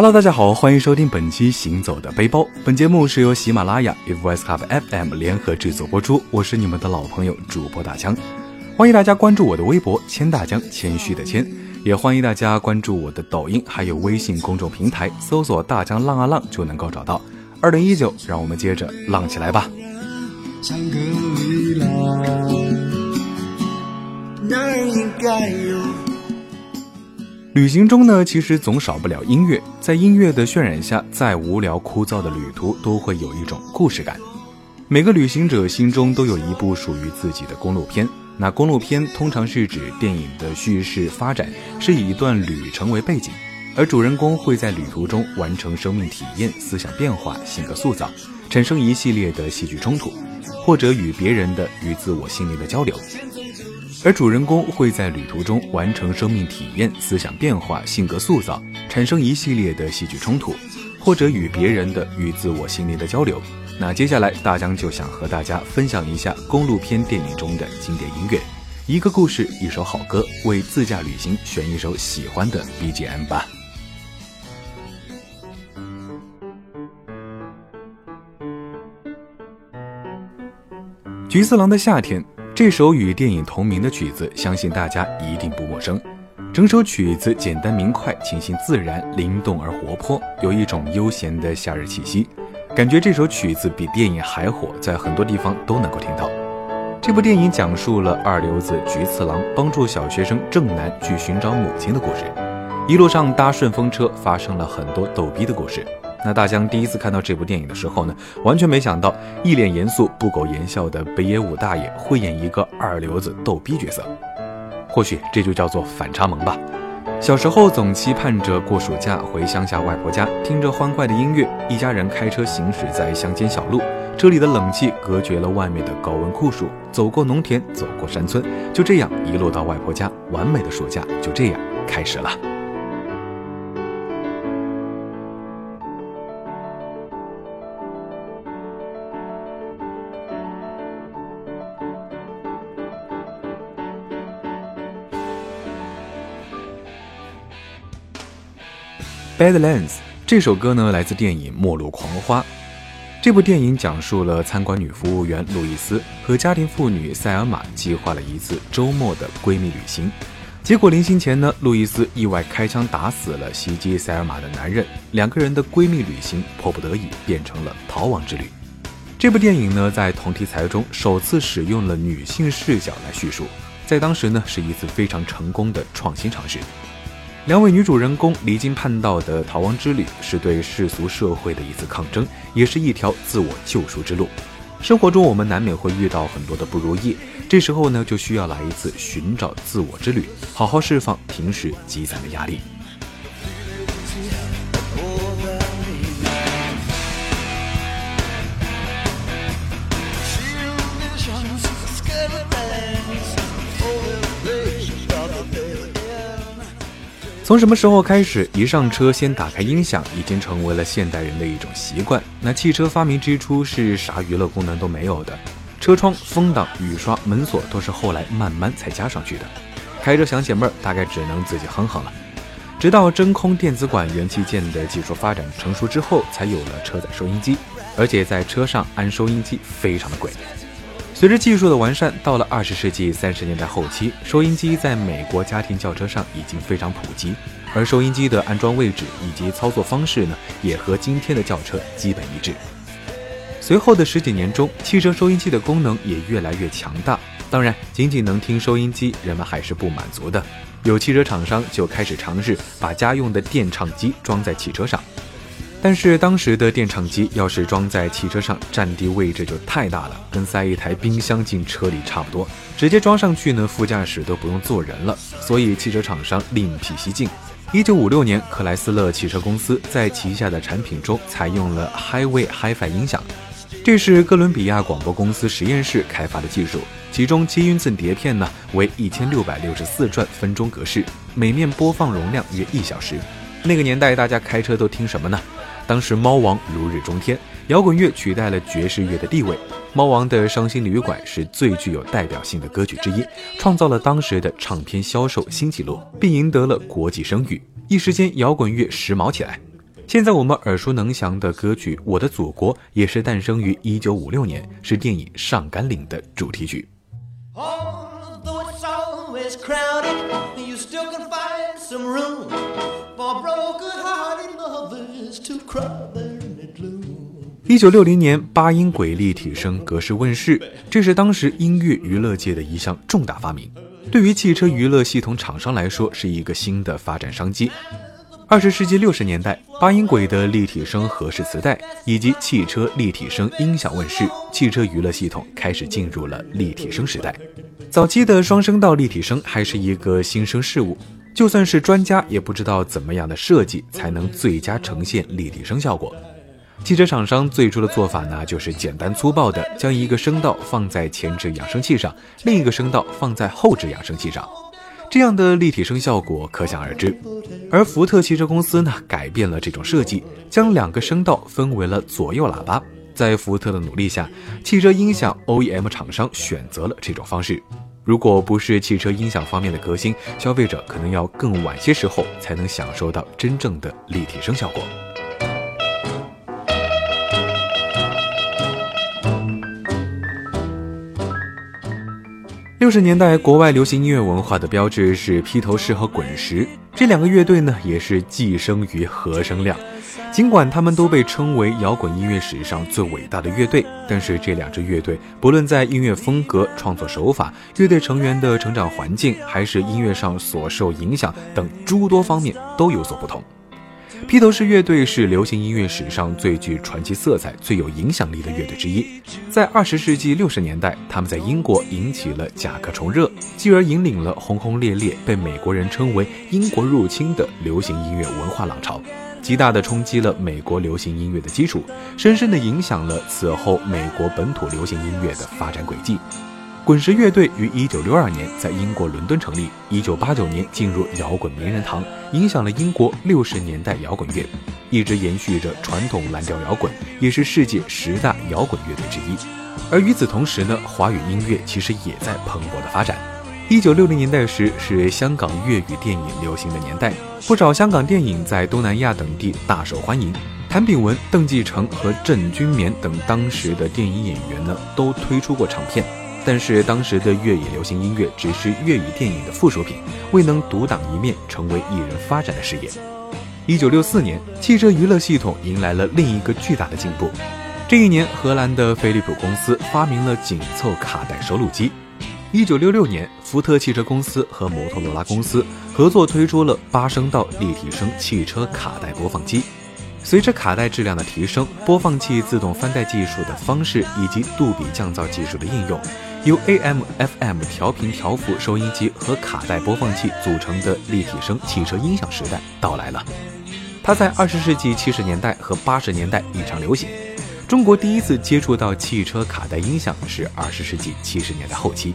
Hello，大家好，欢迎收听本期《行走的背包》。本节目是由喜马拉雅、Voice Club FM 联合制作播出。我是你们的老朋友主播大江，欢迎大家关注我的微博“千大江”，谦虚的谦，也欢迎大家关注我的抖音，还有微信公众平台，搜索“大江浪啊浪”就能够找到。二零一九，让我们接着浪起来吧那儿应该有！旅行中呢，其实总少不了音乐。在音乐的渲染下，再无聊枯燥的旅途都会有一种故事感。每个旅行者心中都有一部属于自己的公路片。那公路片通常是指电影的叙事发展是以一段旅程为背景，而主人公会在旅途中完成生命体验、思想变化、性格塑造，产生一系列的戏剧冲突，或者与别人的与自我心灵的交流。而主人公会在旅途中完成生命体验、思想变化、性格塑造，产生一系列的戏剧冲突，或者与别人的与自我心灵的交流。那接下来大江就想和大家分享一下公路片电影中的经典音乐，一个故事，一首好歌，为自驾旅行选一首喜欢的 BGM 吧。菊次郎的夏天。这首与电影同名的曲子，相信大家一定不陌生。整首曲子简单明快、清新自然、灵动而活泼，有一种悠闲的夏日气息。感觉这首曲子比电影还火，在很多地方都能够听到。这部电影讲述了二流子菊次郎帮助小学生正南去寻找母亲的故事。一路上搭顺风车，发生了很多逗逼的故事。那大江第一次看到这部电影的时候呢，完全没想到一脸严肃、不苟言笑的北野武大爷会演一个二流子逗逼角色。或许这就叫做反差萌吧。小时候总期盼着过暑假回乡下外婆家，听着欢快的音乐，一家人开车行驶在乡间小路，车里的冷气隔绝了外面的高温酷暑。走过农田，走过山村，就这样一路到外婆家，完美的暑假就这样开始了。Badlands 这首歌呢，来自电影《末路狂花》。这部电影讲述了餐馆女服务员路易斯和家庭妇女塞尔玛计划了一次周末的闺蜜旅行，结果临行前呢，路易斯意外开枪打死了袭击塞尔玛的男人，两个人的闺蜜旅行迫不得已变成了逃亡之旅。这部电影呢，在同题材中首次使用了女性视角来叙述，在当时呢，是一次非常成功的创新尝试。两位女主人公离经叛道的逃亡之旅，是对世俗社会的一次抗争，也是一条自我救赎之路。生活中，我们难免会遇到很多的不如意，这时候呢，就需要来一次寻找自我之旅，好好释放平时积攒的压力。从什么时候开始，一上车先打开音响，已经成为了现代人的一种习惯。那汽车发明之初是啥娱乐功能都没有的，车窗、风挡、雨刷、门锁都是后来慢慢才加上去的。开着想解闷儿，大概只能自己哼哼了。直到真空电子管元器件的技术发展成熟之后，才有了车载收音机，而且在车上安收音机非常的贵。随着技术的完善，到了二十世纪三十年代后期，收音机在美国家庭轿车上已经非常普及，而收音机的安装位置以及操作方式呢，也和今天的轿车基本一致。随后的十几年中，汽车收音机的功能也越来越强大。当然，仅仅能听收音机，人们还是不满足的，有汽车厂商就开始尝试把家用的电唱机装在汽车上。但是当时的电唱机要是装在汽车上，占地位置就太大了，跟塞一台冰箱进车里差不多。直接装上去呢，副驾驶都不用坐人了。所以汽车厂商另辟蹊径。一九五六年，克莱斯勒汽车公司在旗下的产品中采用了 Highway Hi-Fi 音响，这是哥伦比亚广播公司实验室开发的技术。其中七英寸碟片呢为一千六百六十四转分钟格式，每面播放容量约一小时。那个年代大家开车都听什么呢？当时猫王如日中天，摇滚乐取代了爵士乐的地位。猫王的《伤心旅馆》是最具有代表性的歌曲之一，创造了当时的唱片销售新纪录，并赢得了国际声誉。一时间，摇滚乐时髦起来。现在我们耳熟能详的歌曲《我的祖国》也是诞生于1956年，是电影《上甘岭》的主题曲。一九六零年，八音轨立体声格式问世，这是当时音乐娱乐界的一项重大发明，对于汽车娱乐系统厂商来说是一个新的发展商机。二十世纪六十年代，八音轨的立体声合式磁带以及汽车立体声音响问世，汽车娱乐系统开始进入了立体声时代。早期的双声道立体声还是一个新生事物，就算是专家也不知道怎么样的设计才能最佳呈现立体声效果。汽车厂商最初的做法呢，就是简单粗暴的将一个声道放在前置扬声器上，另一个声道放在后置扬声器上。这样的立体声效果可想而知，而福特汽车公司呢，改变了这种设计，将两个声道分为了左右喇叭。在福特的努力下，汽车音响 OEM 厂商选择了这种方式。如果不是汽车音响方面的革新，消费者可能要更晚些时候才能享受到真正的立体声效果。六十年代，国外流行音乐文化的标志是披头士和滚石这两个乐队呢，也是寄生于和声量。尽管他们都被称为摇滚音乐史上最伟大的乐队，但是这两支乐队不论在音乐风格、创作手法、乐队成员的成长环境，还是音乐上所受影响等诸多方面都有所不同。披头士乐队是流行音乐史上最具传奇色彩、最有影响力的乐队之一。在二十世纪六十年代，他们在英国引起了甲壳虫热，继而引领了轰轰烈烈、被美国人称为“英国入侵”的流行音乐文化浪潮，极大地冲击了美国流行音乐的基础，深深地影响了此后美国本土流行音乐的发展轨迹。滚石乐队于一九六二年在英国伦敦成立，一九八九年进入摇滚名人堂，影响了英国六十年代摇滚乐，一直延续着传统蓝调摇滚，也是世界十大摇滚乐队之一。而与此同时呢，华语音乐其实也在蓬勃的发展。一九六零年代时是香港粤语电影流行的年代，不少香港电影在东南亚等地大受欢迎。谭炳文、邓继承和郑君绵等当时的电影演员呢，都推出过唱片。但是当时的粤语流行音乐只是粤语电影的附属品，未能独当一面，成为艺人发展的事业。一九六四年，汽车娱乐系统迎来了另一个巨大的进步。这一年，荷兰的飞利浦公司发明了紧凑卡带收录机。一九六六年，福特汽车公司和摩托罗拉公司合作推出了八声道立体声汽车卡带播放机。随着卡带质量的提升，播放器自动翻带技术的方式以及杜比降噪技术的应用。由 AM、FM 调频调幅收音机和卡带播放器组成的立体声汽车音响时代到来了。它在二十世纪七十年代和八十年代异常流行。中国第一次接触到汽车卡带音响是二十世纪七十年代后期。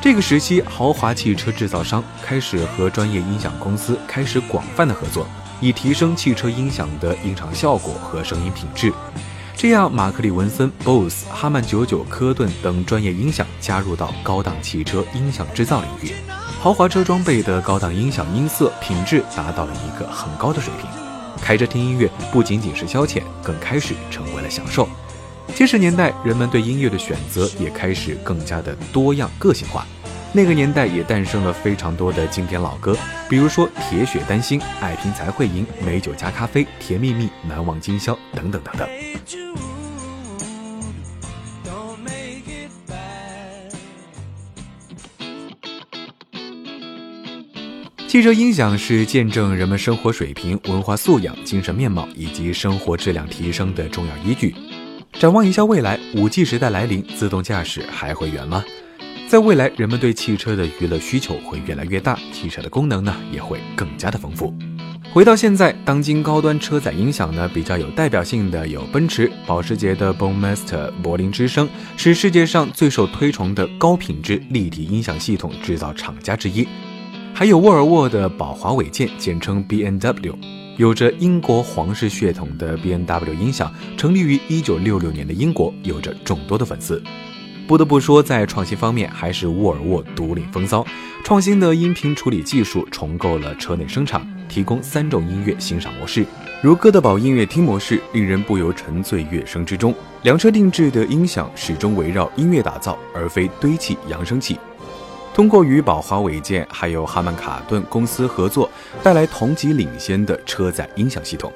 这个时期，豪华汽车制造商开始和专业音响公司开始广泛的合作，以提升汽车音响的音场效果和声音品质。这样，马克里文森、BOSE、哈曼九九、科顿等专业音响加入到高档汽车音响制造领域，豪华车装备的高档音响音色品质达到了一个很高的水平。开着听音乐不仅仅是消遣，更开始成为了享受。七十年代，人们对音乐的选择也开始更加的多样个性化。那个年代也诞生了非常多的经典老歌，比如说《铁血丹心》《爱拼才会赢》《美酒加咖啡》《甜蜜蜜》《难忘今宵》等等等等。汽车音响是见证人们生活水平、文化素养、精神面貌以及生活质量提升的重要依据。展望一下未来，五 G 时代来临，自动驾驶还会远吗？在未来，人们对汽车的娱乐需求会越来越大，汽车的功能呢也会更加的丰富。回到现在，当今高端车载音响呢比较有代表性的有奔驰、保时捷的 Bonemaster、柏林之声，是世界上最受推崇的高品质立体音响系统制造厂家之一。还有沃尔沃的宝华韦健，简称 B N W，有着英国皇室血统的 B N W 音响，成立于一九六六年的英国，有着众多的粉丝。不得不说，在创新方面还是沃尔沃独领风骚。创新的音频处理技术重构了车内声场，提供三种音乐欣赏模式：如哥德堡音乐厅模式，令人不由沉醉乐声之中。两车定制的音响始终围绕音乐打造，而非堆砌扬声器。通过与宝华韦健还有哈曼卡顿公司合作，带来同级领先的车载音响系统。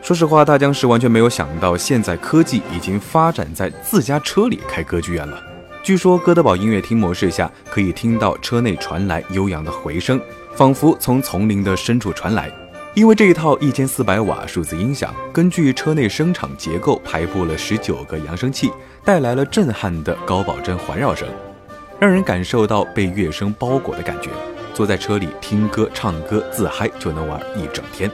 说实话，大疆是完全没有想到，现在科技已经发展在自家车里开歌剧院了。据说哥德堡音乐厅模式下，可以听到车内传来悠扬的回声，仿佛从丛林的深处传来。因为这一套一千四百瓦数字音响，根据车内声场结构排布了十九个扬声器，带来了震撼的高保真环绕声，让人感受到被乐声包裹的感觉。坐在车里听歌、唱歌、自嗨，就能玩一整天。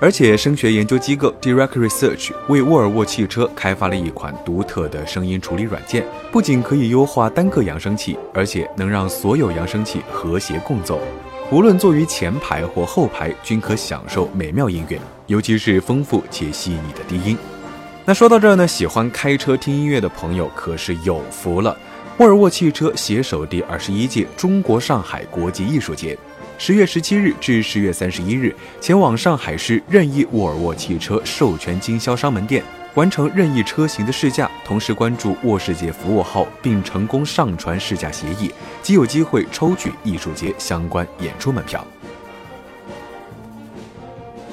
而且，声学研究机构 Direct Research 为沃尔沃汽车开发了一款独特的声音处理软件，不仅可以优化单个扬声器，而且能让所有扬声器和谐共奏。无论坐于前排或后排，均可享受美妙音乐，尤其是丰富且细腻的低音。那说到这儿呢，喜欢开车听音乐的朋友可是有福了。沃尔沃汽车携手第二十一届中国上海国际艺术节。十月十七日至十月三十一日，前往上海市任意沃尔沃汽车授权经销商门店，完成任意车型的试驾，同时关注沃世界服务号并成功上传试驾协议，即有机会抽取艺术节相关演出门票。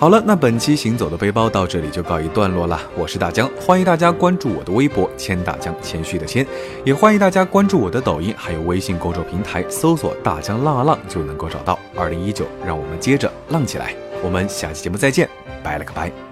好了，那本期行走的背包到这里就告一段落了。我是大江，欢迎大家关注我的微博“谦大江”，谦虚的谦，也欢迎大家关注我的抖音，还有微信公众平台，搜索“大江浪啊浪”就能够找到。二零一九，让我们接着浪起来！我们下期节目再见，拜了个拜。